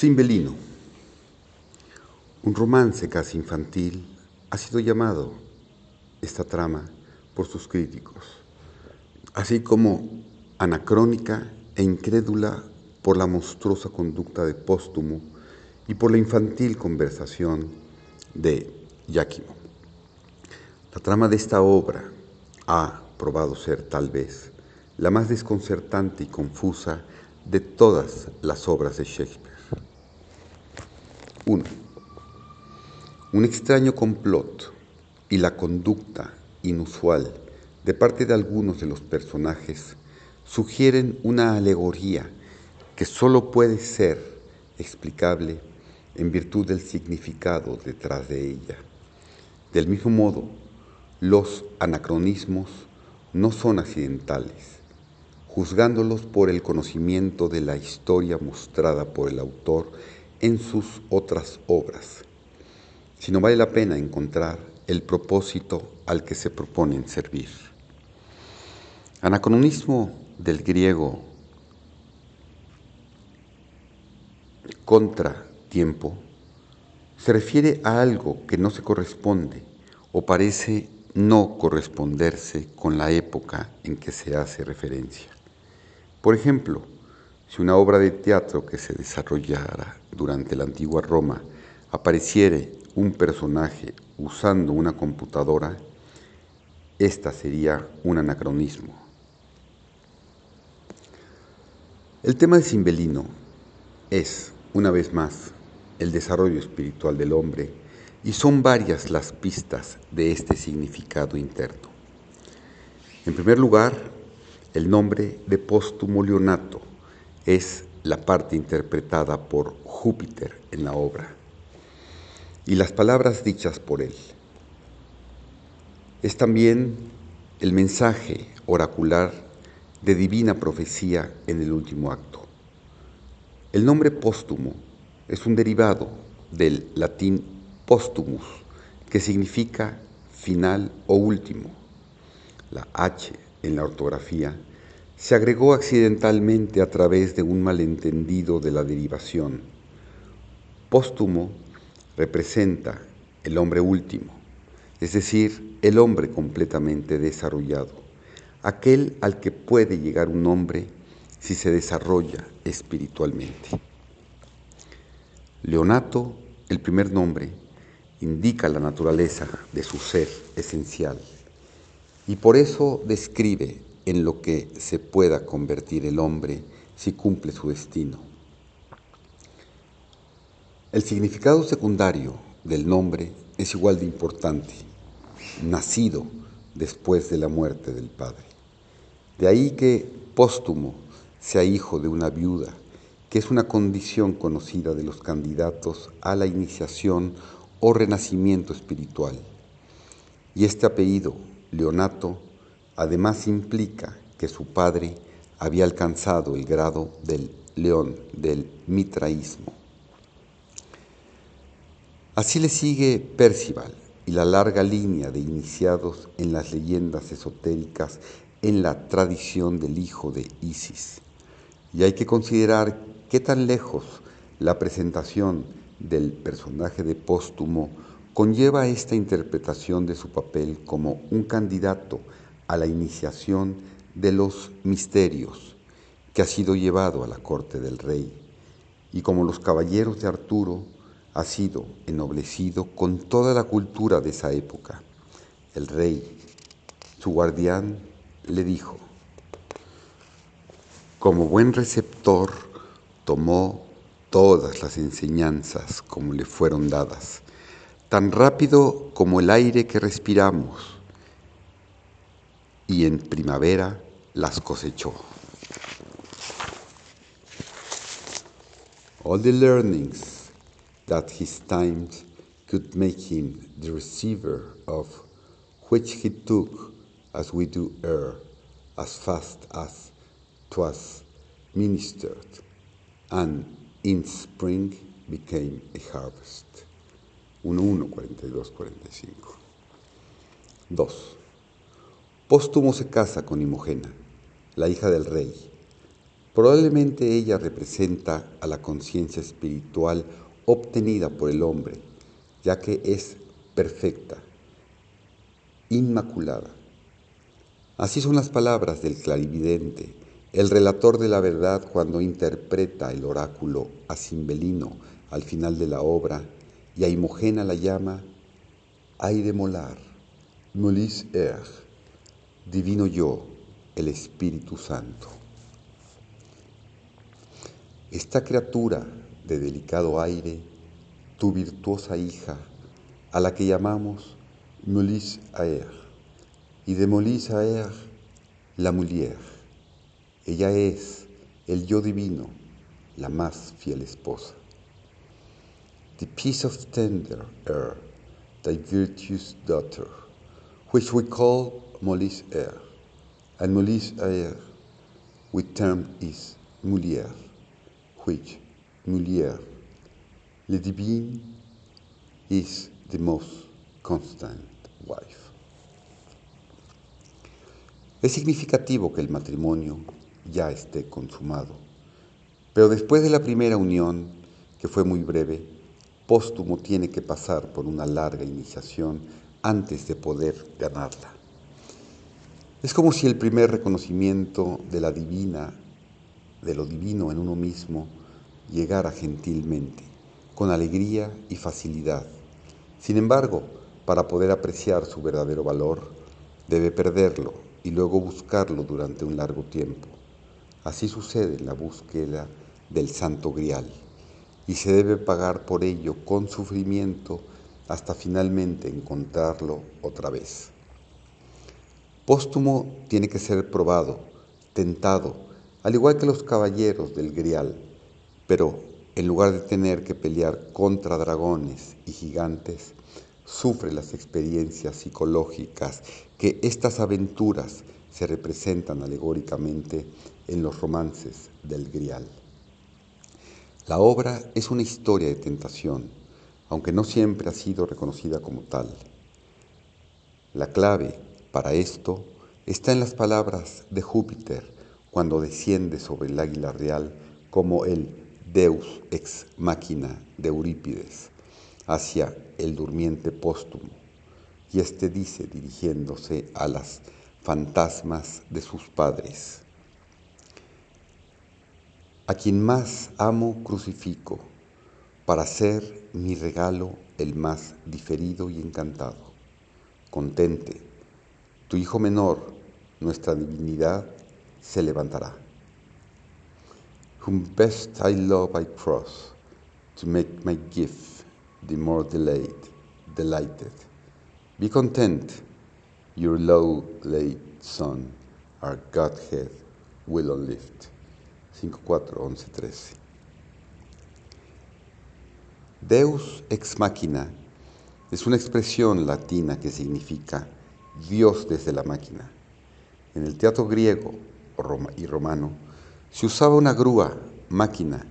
Cimbelino, un romance casi infantil, ha sido llamado esta trama por sus críticos, así como anacrónica e incrédula por la monstruosa conducta de Póstumo y por la infantil conversación de Jáquimo. La trama de esta obra ha probado ser tal vez la más desconcertante y confusa de todas las obras de Shakespeare. 1. Un extraño complot y la conducta inusual de parte de algunos de los personajes sugieren una alegoría que solo puede ser explicable en virtud del significado detrás de ella. Del mismo modo, los anacronismos no son accidentales, juzgándolos por el conocimiento de la historia mostrada por el autor en sus otras obras, sino vale la pena encontrar el propósito al que se proponen servir. Anacronismo del griego contra tiempo se refiere a algo que no se corresponde o parece no corresponderse con la época en que se hace referencia. Por ejemplo, si una obra de teatro que se desarrollara durante la antigua Roma apareciere un personaje usando una computadora, esta sería un anacronismo. El tema de Cimbelino es, una vez más, el desarrollo espiritual del hombre y son varias las pistas de este significado interno. En primer lugar, el nombre de póstumo Leonato es la parte interpretada por Júpiter en la obra y las palabras dichas por él. Es también el mensaje oracular de divina profecía en el último acto. El nombre póstumo es un derivado del latín postumus, que significa final o último. La H en la ortografía se agregó accidentalmente a través de un malentendido de la derivación. Póstumo representa el hombre último, es decir, el hombre completamente desarrollado, aquel al que puede llegar un hombre si se desarrolla espiritualmente. Leonato, el primer nombre, indica la naturaleza de su ser esencial y por eso describe en lo que se pueda convertir el hombre si cumple su destino. El significado secundario del nombre es igual de importante, nacido después de la muerte del padre. De ahí que póstumo sea hijo de una viuda, que es una condición conocida de los candidatos a la iniciación o renacimiento espiritual. Y este apellido, Leonato, Además implica que su padre había alcanzado el grado del león, del mitraísmo. Así le sigue Percival y la larga línea de iniciados en las leyendas esotéricas en la tradición del hijo de Isis. Y hay que considerar qué tan lejos la presentación del personaje de Póstumo conlleva esta interpretación de su papel como un candidato a la iniciación de los misterios que ha sido llevado a la corte del rey y como los caballeros de Arturo ha sido ennoblecido con toda la cultura de esa época. El rey, su guardián, le dijo, como buen receptor, tomó todas las enseñanzas como le fueron dadas, tan rápido como el aire que respiramos y en primavera las cosechó. All the learnings that his times could make him the receiver of, which he took as we do air, as fast as twas ministered, and in spring became a harvest. 1, 42, 45. 2. Póstumo se casa con Imogena, la hija del rey, Probablemente ella representa a la conciencia espiritual obtenida por el hombre, ya que es perfecta, inmaculada. Así son las palabras del clarividente, el relator de la verdad cuando interpreta el oráculo a Cimbelino al final de la obra y a Imogena la llama Ay de molar, molis er, divino yo, el Espíritu Santo. Esta criatura de delicado aire, tu virtuosa hija, a la que llamamos Molis Aer, y de Molis Aer, la mulier. Ella es el yo divino, la más fiel esposa. The peace of tender air, thy virtuous daughter, which we call Molis Air, and Molis Air, we term is Mulier, which Mulier, le divine, is the most constant wife. Es significativo que el matrimonio ya esté consumado, pero después de la primera unión, que fue muy breve, póstumo tiene que pasar por una larga iniciación antes de poder ganarla. Es como si el primer reconocimiento de la divina, de lo divino en uno mismo, llegara gentilmente, con alegría y facilidad. Sin embargo, para poder apreciar su verdadero valor, debe perderlo y luego buscarlo durante un largo tiempo. Así sucede en la búsqueda del santo grial y se debe pagar por ello con sufrimiento hasta finalmente encontrarlo otra vez. Póstumo tiene que ser probado, tentado, al igual que los caballeros del grial, pero en lugar de tener que pelear contra dragones y gigantes, sufre las experiencias psicológicas que estas aventuras se representan alegóricamente en los romances del Grial. La obra es una historia de tentación, aunque no siempre ha sido reconocida como tal. La clave para esto está en las palabras de Júpiter cuando desciende sobre el águila real como el Deus ex machina de Eurípides hacia el durmiente póstumo, y éste dice dirigiéndose a las fantasmas de sus padres, a quien más amo crucifico, para ser mi regalo el más diferido y encantado. Contente, tu hijo menor, nuestra divinidad, se levantará whom best I love I cross, to make my gift the more delayed, delighted. Be content, your low laid son, our Godhead will lift. 5, 4, 11, 13. Deus ex machina es una expresión latina que significa Dios desde la máquina. En el teatro griego y romano, si usaba una grúa, máquina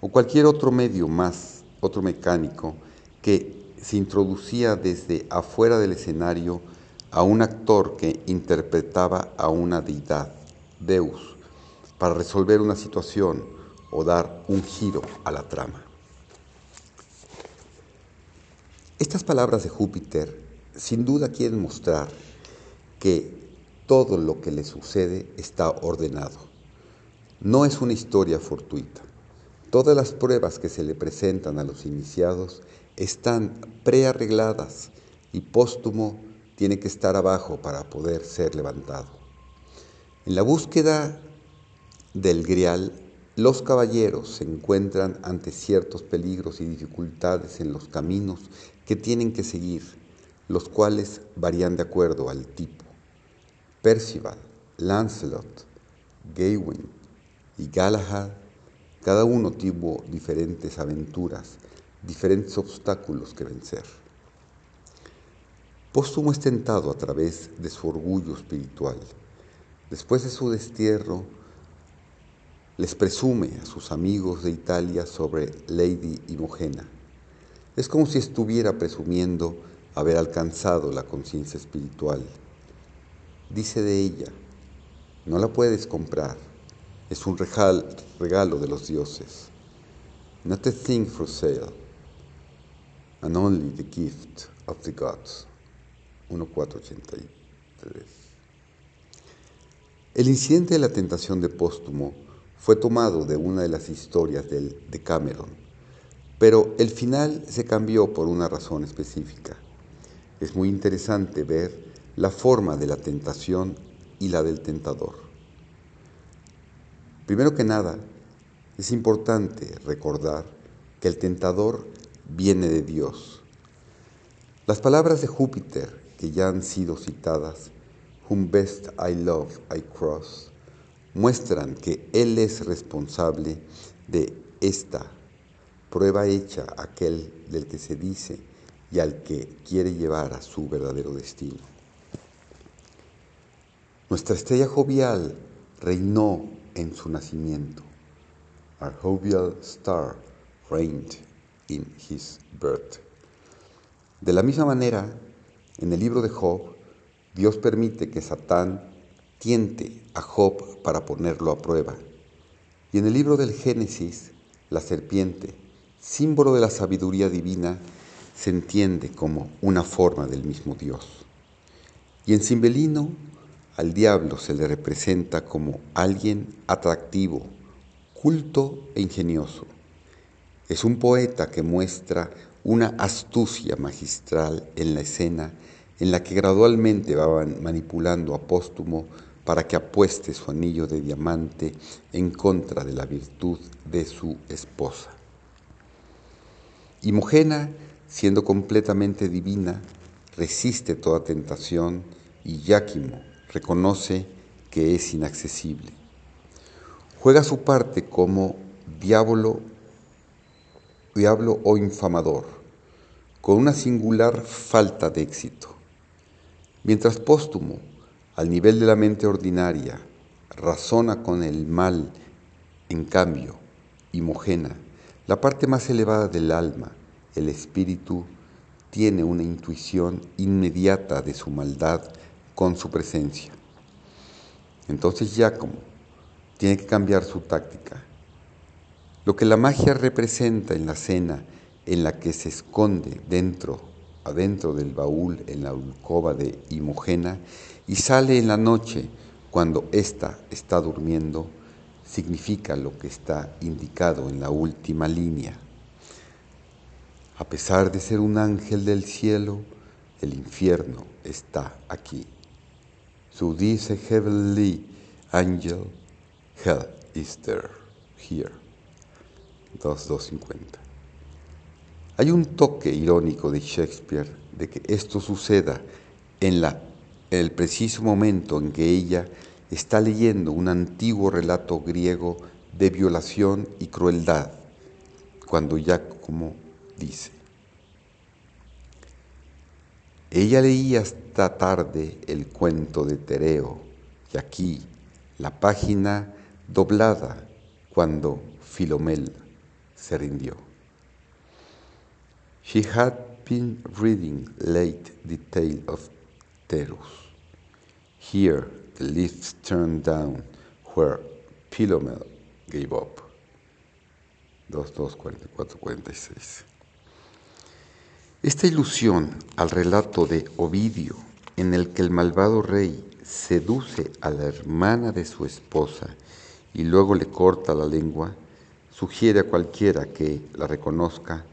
o cualquier otro medio más, otro mecánico, que se introducía desde afuera del escenario a un actor que interpretaba a una deidad, Deus, para resolver una situación o dar un giro a la trama. Estas palabras de Júpiter sin duda quieren mostrar que todo lo que le sucede está ordenado no es una historia fortuita. Todas las pruebas que se le presentan a los iniciados están prearregladas y póstumo tiene que estar abajo para poder ser levantado. En la búsqueda del grial, los caballeros se encuentran ante ciertos peligros y dificultades en los caminos que tienen que seguir, los cuales varían de acuerdo al tipo. Percival, Lancelot, Gawain, y Galahad, cada uno tuvo diferentes aventuras, diferentes obstáculos que vencer. Póstumo es tentado a través de su orgullo espiritual. Después de su destierro, les presume a sus amigos de Italia sobre Lady Imogena. Es como si estuviera presumiendo haber alcanzado la conciencia espiritual. Dice de ella, no la puedes comprar, es un regalo de los dioses. Not a thing for sale, and only the gift of the gods. 1483. El incidente de la tentación de Póstumo fue tomado de una de las historias del Cameron, pero el final se cambió por una razón específica. Es muy interesante ver la forma de la tentación y la del tentador. Primero que nada, es importante recordar que el tentador viene de Dios. Las palabras de Júpiter que ya han sido citadas, Whom best I love I cross, muestran que Él es responsable de esta prueba hecha a aquel del que se dice y al que quiere llevar a su verdadero destino. Nuestra estrella jovial reinó en su nacimiento. Our jovial star reigned in his birth. De la misma manera, en el libro de Job, Dios permite que Satán tiente a Job para ponerlo a prueba. Y en el libro del Génesis, la serpiente, símbolo de la sabiduría divina, se entiende como una forma del mismo Dios. Y en Cimbelino, al diablo se le representa como alguien atractivo, culto e ingenioso. Es un poeta que muestra una astucia magistral en la escena en la que gradualmente van manipulando a Póstumo para que apueste su anillo de diamante en contra de la virtud de su esposa. Imogena, siendo completamente divina, resiste toda tentación y Yáquimo reconoce que es inaccesible. Juega su parte como diablo, diablo o infamador con una singular falta de éxito. Mientras póstumo, al nivel de la mente ordinaria, razona con el mal, en cambio, Imogena, la parte más elevada del alma, el espíritu, tiene una intuición inmediata de su maldad con su presencia. Entonces Giacomo tiene que cambiar su táctica. Lo que la magia representa en la cena en la que se esconde dentro, adentro del baúl en la alcoba de Imogena y sale en la noche cuando ésta está durmiendo, significa lo que está indicado en la última línea. A pesar de ser un ángel del cielo, el infierno está aquí. So this heavenly angel, hell is there, here. 2250. Hay un toque irónico de Shakespeare de que esto suceda en, la, el preciso momento en que ella está leyendo un antiguo relato griego de violación y crueldad, cuando ya como dice. Ella leía esta tarde el cuento de Tereo y aquí la página doblada cuando Filomel se rindió. She had been reading late the tale of Terus. Here, the leaves turned down where Philomel gave up. 2244-46. Esta ilusión al relato de Ovidio, en el que el malvado rey seduce a la hermana de su esposa y luego le corta la lengua, sugiere a cualquiera que la reconozca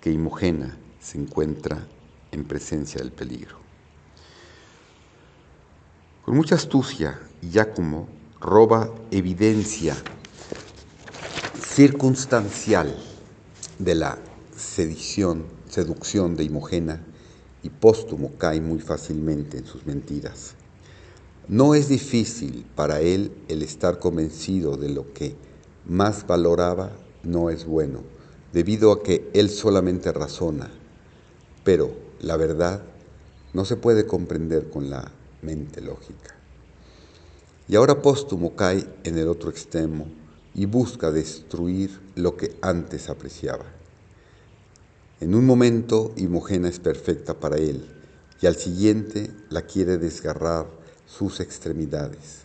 que Imogena se encuentra en presencia del peligro. Con mucha astucia, Giacomo roba evidencia circunstancial de la sedición, seducción de Imogena y póstumo cae muy fácilmente en sus mentiras. No es difícil para él el estar convencido de lo que más valoraba no es bueno debido a que él solamente razona, pero la verdad no se puede comprender con la mente lógica. Y ahora Póstumo cae en el otro extremo y busca destruir lo que antes apreciaba. En un momento Imogena es perfecta para él y al siguiente la quiere desgarrar sus extremidades.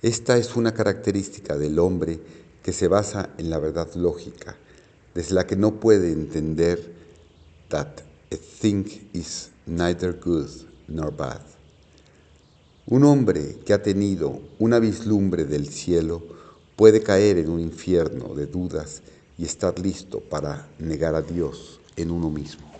Esta es una característica del hombre que se basa en la verdad lógica, desde la que no puede entender that a thing is neither good nor bad. Un hombre que ha tenido una vislumbre del cielo puede caer en un infierno de dudas y estar listo para negar a Dios en uno mismo.